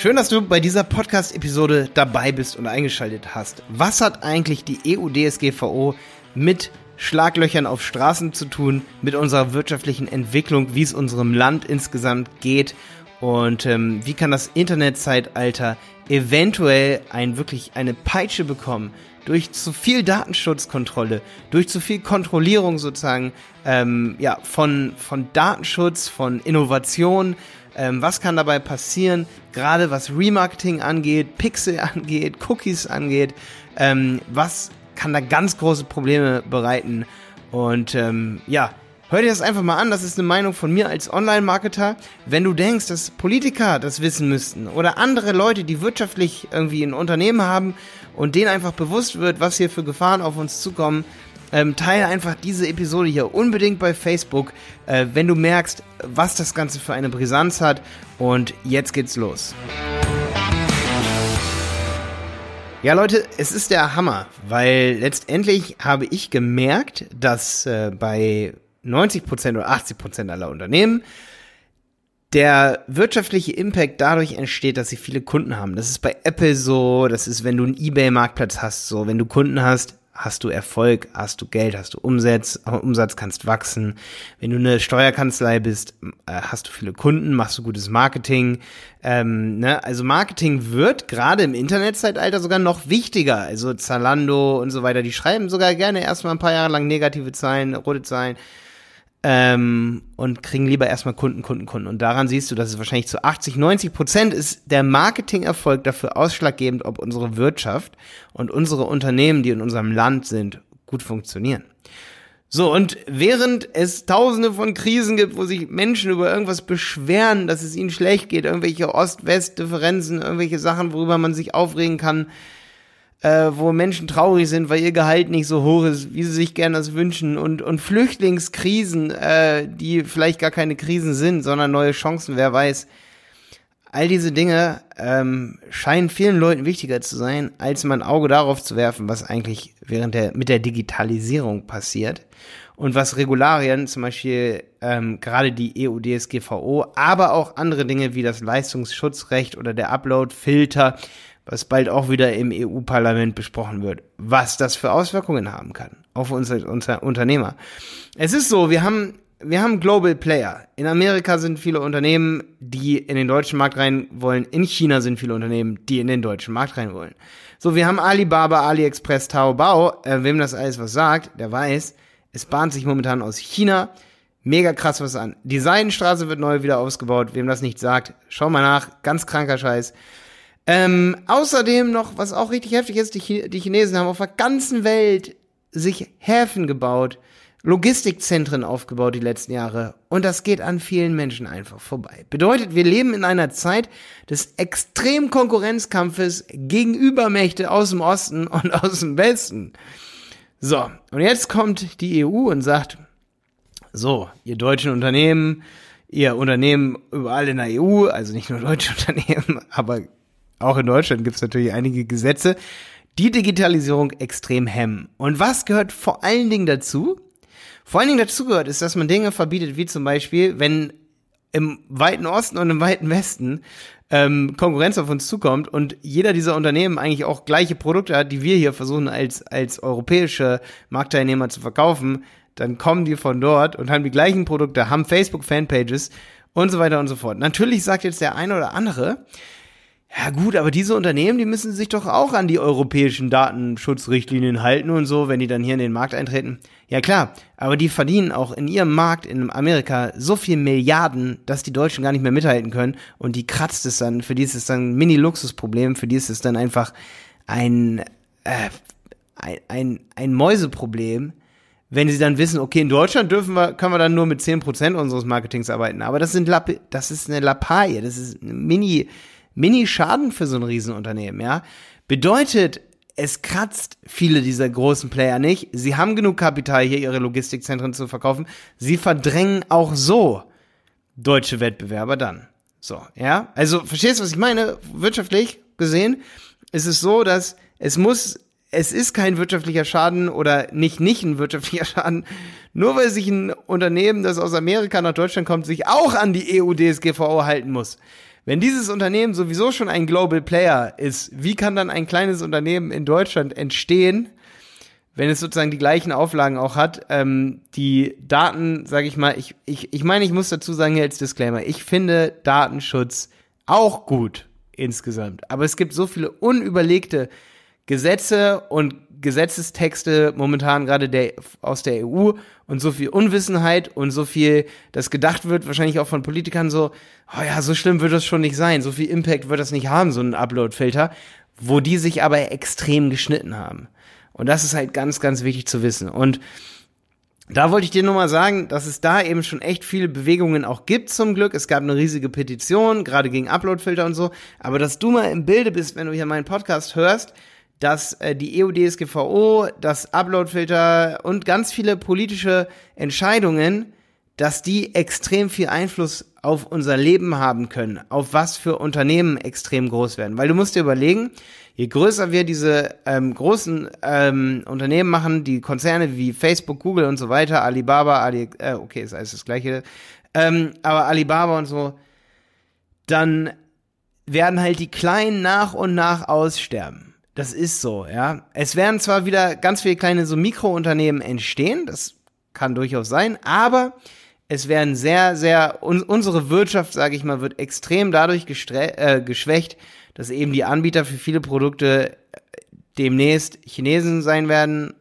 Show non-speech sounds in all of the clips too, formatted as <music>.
Schön, dass du bei dieser Podcast-Episode dabei bist und eingeschaltet hast. Was hat eigentlich die EU-DSGVO mit Schlaglöchern auf Straßen zu tun, mit unserer wirtschaftlichen Entwicklung, wie es unserem Land insgesamt geht und ähm, wie kann das Internetzeitalter eventuell ein wirklich eine Peitsche bekommen durch zu viel Datenschutzkontrolle, durch zu viel Kontrollierung sozusagen ähm, ja von von Datenschutz, von Innovation. Ähm, was kann dabei passieren, gerade was Remarketing angeht, Pixel <laughs> angeht, Cookies angeht? Ähm, was kann da ganz große Probleme bereiten? Und ähm, ja, Hör dir das einfach mal an, das ist eine Meinung von mir als Online-Marketer. Wenn du denkst, dass Politiker das wissen müssten oder andere Leute, die wirtschaftlich irgendwie ein Unternehmen haben und denen einfach bewusst wird, was hier für Gefahren auf uns zukommen, ähm, teile einfach diese Episode hier unbedingt bei Facebook, äh, wenn du merkst, was das Ganze für eine Brisanz hat. Und jetzt geht's los. Ja, Leute, es ist der Hammer, weil letztendlich habe ich gemerkt, dass äh, bei 90% oder 80% aller Unternehmen der wirtschaftliche Impact dadurch entsteht, dass sie viele Kunden haben. Das ist bei Apple so, das ist, wenn du einen Ebay-Marktplatz hast, so, wenn du Kunden hast, hast du Erfolg, hast du Geld, hast du Umsatz, Umsatz kannst wachsen. Wenn du eine Steuerkanzlei bist, äh, hast du viele Kunden, machst du gutes Marketing. Ähm, ne? Also Marketing wird gerade im Internetzeitalter sogar noch wichtiger. Also Zalando und so weiter, die schreiben sogar gerne erstmal ein paar Jahre lang negative Zahlen, rote Zahlen ähm, und kriegen lieber erstmal Kunden, Kunden, Kunden. Und daran siehst du, dass es wahrscheinlich zu 80, 90 Prozent ist der Marketingerfolg dafür ausschlaggebend, ob unsere Wirtschaft und unsere Unternehmen, die in unserem Land sind, gut funktionieren. So, und während es tausende von Krisen gibt, wo sich Menschen über irgendwas beschweren, dass es ihnen schlecht geht, irgendwelche Ost-West-Differenzen, irgendwelche Sachen, worüber man sich aufregen kann, äh, wo Menschen traurig sind, weil ihr Gehalt nicht so hoch ist, wie sie sich gerne das wünschen und, und Flüchtlingskrisen, äh, die vielleicht gar keine Krisen sind, sondern neue Chancen, wer weiß. All diese Dinge ähm, scheinen vielen Leuten wichtiger zu sein, als mal ein Auge darauf zu werfen, was eigentlich während der mit der Digitalisierung passiert und was Regularien, zum Beispiel ähm, gerade die EU-DSGVO, aber auch andere Dinge wie das Leistungsschutzrecht oder der Upload-Filter was bald auch wieder im EU-Parlament besprochen wird, was das für Auswirkungen haben kann auf uns als Unternehmer. Es ist so, wir haben wir haben Global Player. In Amerika sind viele Unternehmen, die in den deutschen Markt rein wollen. In China sind viele Unternehmen, die in den deutschen Markt rein wollen. So, wir haben Alibaba, AliExpress, Taobao. Äh, wem das alles was sagt, der weiß, es bahnt sich momentan aus China mega krass was an. Die Seidenstraße wird neu wieder ausgebaut. Wem das nicht sagt, schau mal nach. Ganz kranker Scheiß. Ähm, außerdem noch, was auch richtig heftig ist, die, die Chinesen haben auf der ganzen Welt sich Häfen gebaut, Logistikzentren aufgebaut die letzten Jahre. Und das geht an vielen Menschen einfach vorbei. Bedeutet, wir leben in einer Zeit des extremen Konkurrenzkampfes gegen Übermächte aus dem Osten und <laughs> aus dem Westen. So, und jetzt kommt die EU und sagt, so, ihr deutschen Unternehmen, ihr Unternehmen überall in der EU, also nicht nur deutsche <laughs> Unternehmen, aber auch in Deutschland gibt es natürlich einige Gesetze, die Digitalisierung extrem hemmen. Und was gehört vor allen Dingen dazu? Vor allen Dingen dazu gehört ist, dass man Dinge verbietet, wie zum Beispiel, wenn im weiten Osten und im weiten Westen ähm, Konkurrenz auf uns zukommt und jeder dieser Unternehmen eigentlich auch gleiche Produkte hat, die wir hier versuchen als, als europäische Marktteilnehmer zu verkaufen, dann kommen die von dort und haben die gleichen Produkte, haben Facebook-Fanpages und so weiter und so fort. Natürlich sagt jetzt der eine oder andere, ja gut, aber diese Unternehmen, die müssen sich doch auch an die europäischen Datenschutzrichtlinien halten und so, wenn die dann hier in den Markt eintreten. Ja klar, aber die verdienen auch in ihrem Markt in Amerika so viel Milliarden, dass die Deutschen gar nicht mehr mithalten können und die kratzt es dann, für die ist es dann ein Mini-Luxusproblem, für die ist es dann einfach ein, äh, ein, ein, ein Mäuseproblem, wenn sie dann wissen, okay, in Deutschland dürfen wir, können wir dann nur mit 10% unseres Marketings arbeiten, aber das sind Lapp, das ist eine Lappalie, das ist eine Mini- Mini-Schaden für so ein Riesenunternehmen, ja. Bedeutet, es kratzt viele dieser großen Player nicht. Sie haben genug Kapital, hier ihre Logistikzentren zu verkaufen. Sie verdrängen auch so deutsche Wettbewerber dann. So, ja. Also, verstehst du, was ich meine? Wirtschaftlich gesehen ist es so, dass es muss, es ist kein wirtschaftlicher Schaden oder nicht nicht ein wirtschaftlicher Schaden, nur weil sich ein Unternehmen, das aus Amerika nach Deutschland kommt, sich auch an die EU-DSGVO halten muss. Wenn dieses Unternehmen sowieso schon ein Global Player ist, wie kann dann ein kleines Unternehmen in Deutschland entstehen, wenn es sozusagen die gleichen Auflagen auch hat, ähm, die Daten, sage ich mal, ich, ich, ich meine, ich muss dazu sagen hier als Disclaimer, ich finde Datenschutz auch gut insgesamt. Aber es gibt so viele unüberlegte Gesetze und Gesetzestexte momentan gerade der, aus der EU und so viel Unwissenheit und so viel, dass gedacht wird, wahrscheinlich auch von Politikern so, oh ja, so schlimm wird das schon nicht sein, so viel Impact wird das nicht haben, so ein Upload-Filter, wo die sich aber extrem geschnitten haben. Und das ist halt ganz, ganz wichtig zu wissen. Und da wollte ich dir nur mal sagen, dass es da eben schon echt viele Bewegungen auch gibt zum Glück. Es gab eine riesige Petition, gerade gegen Uploadfilter und so. Aber dass du mal im Bilde bist, wenn du hier meinen Podcast hörst, dass äh, die EU-DSGVO, das Uploadfilter und ganz viele politische Entscheidungen, dass die extrem viel Einfluss auf unser Leben haben können, auf was für Unternehmen extrem groß werden. Weil du musst dir überlegen, je größer wir diese ähm, großen ähm, Unternehmen machen, die Konzerne wie Facebook, Google und so weiter, Alibaba, Ali, äh, okay, ist alles das gleiche, ähm, aber Alibaba und so, dann werden halt die Kleinen nach und nach aussterben. Das ist so, ja. Es werden zwar wieder ganz viele kleine so Mikrounternehmen entstehen, das kann durchaus sein, aber es werden sehr, sehr, un unsere Wirtschaft, sage ich mal, wird extrem dadurch äh, geschwächt, dass eben die Anbieter für viele Produkte demnächst Chinesen sein werden,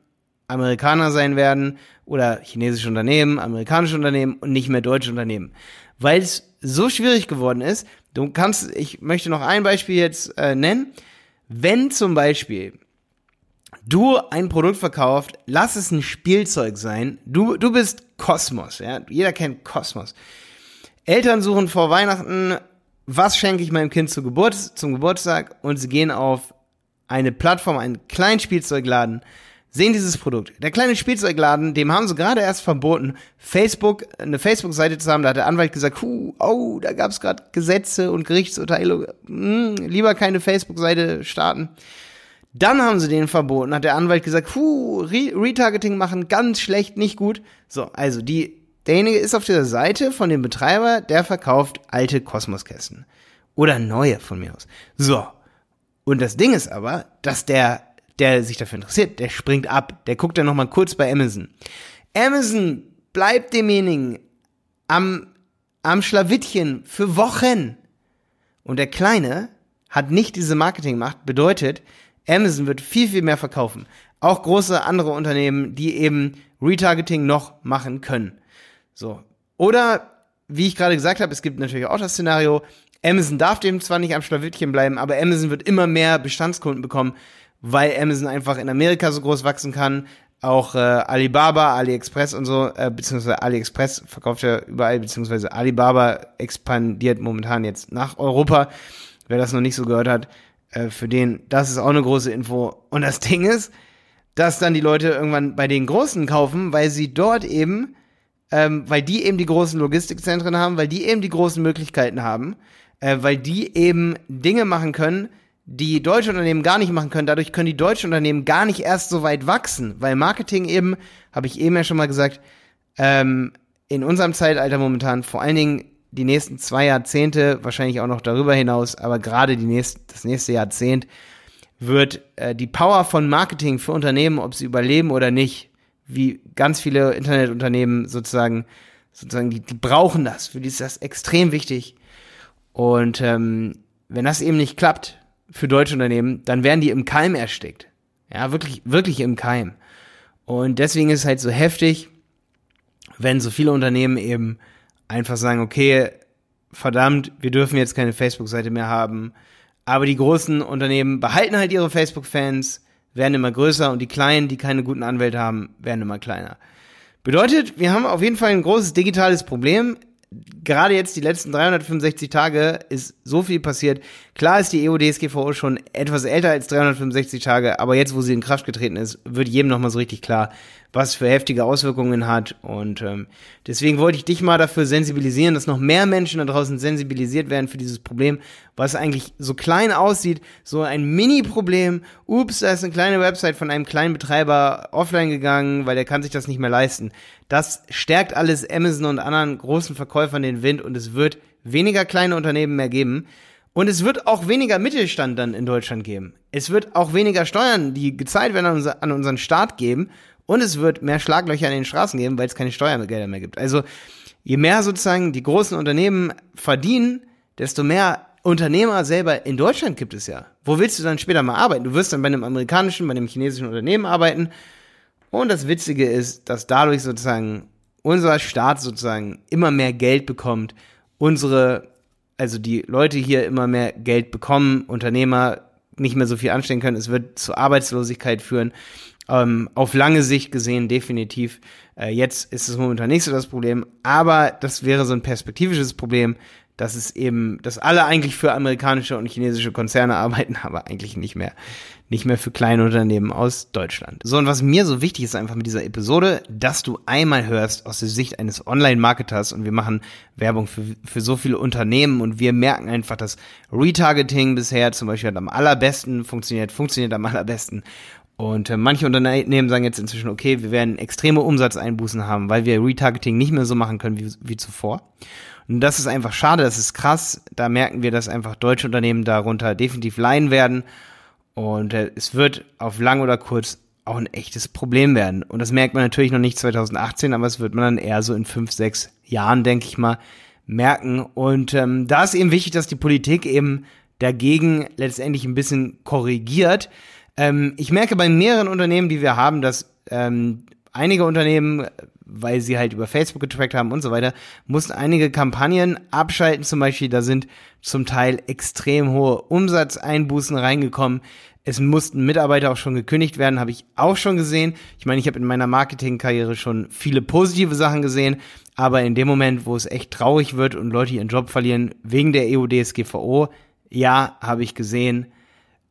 Amerikaner sein werden oder chinesische Unternehmen, amerikanische Unternehmen und nicht mehr deutsche Unternehmen. Weil es so schwierig geworden ist, du kannst, ich möchte noch ein Beispiel jetzt äh, nennen, wenn zum Beispiel du ein Produkt verkauft, lass es ein Spielzeug sein. Du, du bist Kosmos, ja. Jeder kennt Kosmos. Eltern suchen vor Weihnachten, was schenke ich meinem Kind zu Geburt, zum Geburtstag und sie gehen auf eine Plattform, einen kleinen Spielzeugladen, sehen dieses Produkt. Der kleine Spielzeugladen, dem haben sie gerade erst verboten, Facebook, eine Facebook-Seite zu haben. Da hat der Anwalt gesagt, huh, oh, da gab es gerade Gesetze und Gerichtsurteile. Hm, lieber keine Facebook-Seite starten. Dann haben sie den verboten, hat der Anwalt gesagt, huh, Re Retargeting machen, ganz schlecht, nicht gut. So, also die, derjenige ist auf dieser Seite von dem Betreiber, der verkauft alte Kosmoskästen. Oder neue von mir aus. So. Und das Ding ist aber, dass der der sich dafür interessiert, der springt ab, der guckt dann nochmal kurz bei Amazon. Amazon bleibt demjenigen am, am Schlawittchen für Wochen. Und der Kleine hat nicht diese Marketingmacht, bedeutet, Amazon wird viel, viel mehr verkaufen. Auch große andere Unternehmen, die eben Retargeting noch machen können. So. Oder, wie ich gerade gesagt habe, es gibt natürlich auch das Szenario, Amazon darf dem zwar nicht am Schlawittchen bleiben, aber Amazon wird immer mehr Bestandskunden bekommen, weil Amazon einfach in Amerika so groß wachsen kann. Auch äh, Alibaba, AliExpress und so, äh, beziehungsweise AliExpress verkauft ja überall, beziehungsweise Alibaba expandiert momentan jetzt nach Europa. Wer das noch nicht so gehört hat, äh, für den, das ist auch eine große Info. Und das <laughs> Ding ist, dass dann die Leute irgendwann bei den Großen kaufen, weil sie dort eben, ähm, weil die eben die großen Logistikzentren haben, weil die eben die großen Möglichkeiten haben, äh, weil die eben Dinge machen können, die deutsche Unternehmen gar nicht machen können. Dadurch können die deutschen Unternehmen gar nicht erst so weit wachsen, weil Marketing eben, habe ich eben ja schon mal gesagt, ähm, in unserem Zeitalter momentan vor allen Dingen die nächsten zwei Jahrzehnte, wahrscheinlich auch noch darüber hinaus, aber gerade die nächst, das nächste Jahrzehnt wird äh, die Power von Marketing für Unternehmen, ob sie überleben oder nicht, wie ganz viele Internetunternehmen sozusagen, sozusagen, die, die brauchen das, für die ist das extrem wichtig. Und ähm, wenn das eben nicht klappt, für deutsche Unternehmen, dann werden die im Keim erstickt. Ja, wirklich, wirklich im Keim. Und deswegen ist es halt so heftig, wenn so viele Unternehmen eben einfach sagen, okay, verdammt, wir dürfen jetzt keine Facebook-Seite mehr haben. Aber die großen Unternehmen behalten halt ihre Facebook-Fans, werden immer größer und die kleinen, die keine guten Anwälte haben, werden immer kleiner. Bedeutet, wir haben auf jeden Fall ein großes digitales Problem gerade jetzt die letzten 365 Tage ist so viel passiert. Klar ist die EU-DSGVO schon etwas älter als 365 Tage, aber jetzt, wo sie in Kraft getreten ist, wird jedem nochmal so richtig klar, was für heftige Auswirkungen hat. Und ähm, deswegen wollte ich dich mal dafür sensibilisieren, dass noch mehr Menschen da draußen sensibilisiert werden für dieses Problem, was eigentlich so klein aussieht, so ein Mini-Problem. Ups, da ist eine kleine Website von einem kleinen Betreiber offline gegangen, weil der kann sich das nicht mehr leisten. Das stärkt alles Amazon und anderen großen Verkäufern den Wind und es wird weniger kleine Unternehmen mehr geben. Und es wird auch weniger Mittelstand dann in Deutschland geben. Es wird auch weniger Steuern, die gezahlt werden, an, unser, an unseren Staat geben. Und es wird mehr Schlaglöcher an den Straßen geben, weil es keine Steuergelder mehr gibt. Also je mehr sozusagen die großen Unternehmen verdienen, desto mehr Unternehmer selber in Deutschland gibt es ja. Wo willst du dann später mal arbeiten? Du wirst dann bei einem amerikanischen, bei einem chinesischen Unternehmen arbeiten. Und das Witzige ist, dass dadurch sozusagen unser Staat sozusagen immer mehr Geld bekommt, unsere, also die Leute hier immer mehr Geld bekommen, Unternehmer nicht mehr so viel anstellen können, es wird zu Arbeitslosigkeit führen. Ähm, auf lange Sicht gesehen definitiv. Äh, jetzt ist es momentan nicht so das Problem, aber das wäre so ein perspektivisches Problem, dass es eben, dass alle eigentlich für amerikanische und chinesische Konzerne <laughs> arbeiten, aber eigentlich nicht mehr, nicht mehr für kleine Unternehmen aus Deutschland. So, und was mir so wichtig ist einfach mit dieser Episode, dass du einmal hörst aus der Sicht eines Online-Marketers und wir machen Werbung für, für so viele Unternehmen und wir merken einfach, dass Retargeting bisher zum Beispiel am allerbesten funktioniert, funktioniert am allerbesten. Und äh, manche Unternehmen sagen jetzt inzwischen, okay, wir werden extreme Umsatzeinbußen haben, weil wir Retargeting nicht mehr so machen können wie, wie zuvor. Und das ist einfach schade, das ist krass. Da merken wir, dass einfach deutsche Unternehmen darunter definitiv leiden werden. Und äh, es wird auf lang oder kurz auch ein echtes Problem werden. Und das merkt man natürlich noch nicht 2018, aber es wird man dann eher so in fünf, sechs Jahren, denke ich mal, merken. Und ähm, da ist eben wichtig, dass die Politik eben dagegen letztendlich ein bisschen korrigiert. Ähm, ich merke bei mehreren Unternehmen, die wir haben, dass ähm, einige Unternehmen weil sie halt über Facebook getrackt haben und so weiter, mussten einige Kampagnen abschalten. Zum Beispiel, da sind zum Teil extrem hohe Umsatzeinbußen reingekommen. Es mussten Mitarbeiter auch schon gekündigt werden, habe ich auch schon gesehen. Ich meine, ich habe in meiner Marketingkarriere schon viele positive Sachen gesehen, aber in dem Moment, wo es echt traurig wird und Leute ihren Job verlieren wegen der EU-DSGVO, ja, habe ich gesehen,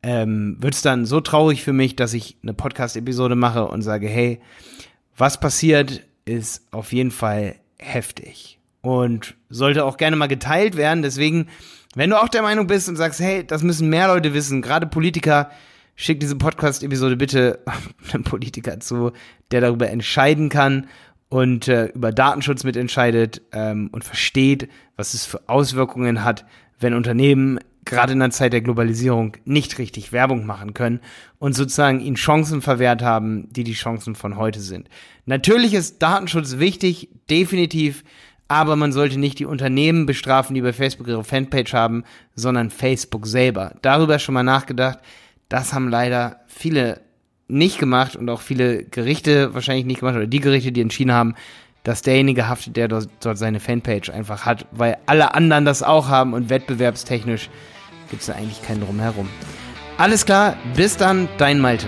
ähm, wird es dann so traurig für mich, dass ich eine Podcast-Episode mache und sage, hey, was passiert, ist auf jeden Fall heftig und sollte auch gerne mal geteilt werden. Deswegen, wenn du auch der Meinung bist und sagst, hey, das müssen mehr Leute wissen, gerade Politiker, schick diese Podcast-Episode bitte <laughs> einem Politiker zu, der darüber entscheiden kann und äh, über Datenschutz mitentscheidet ähm, und versteht, was es für Auswirkungen hat, wenn Unternehmen gerade in der Zeit der Globalisierung nicht richtig Werbung machen können und sozusagen ihnen Chancen verwehrt haben, die die Chancen von heute sind. Natürlich ist Datenschutz wichtig, definitiv, aber man sollte nicht die Unternehmen bestrafen, die bei Facebook ihre Fanpage haben, sondern Facebook selber. Darüber schon mal nachgedacht. Das haben leider viele nicht gemacht und auch viele Gerichte wahrscheinlich nicht gemacht oder die Gerichte, die entschieden haben, dass derjenige haftet, der dort, seine Fanpage einfach hat, weil alle anderen das auch haben und wettbewerbstechnisch gibt es da eigentlich keinen Drumherum. Alles klar, bis dann, dein Malte.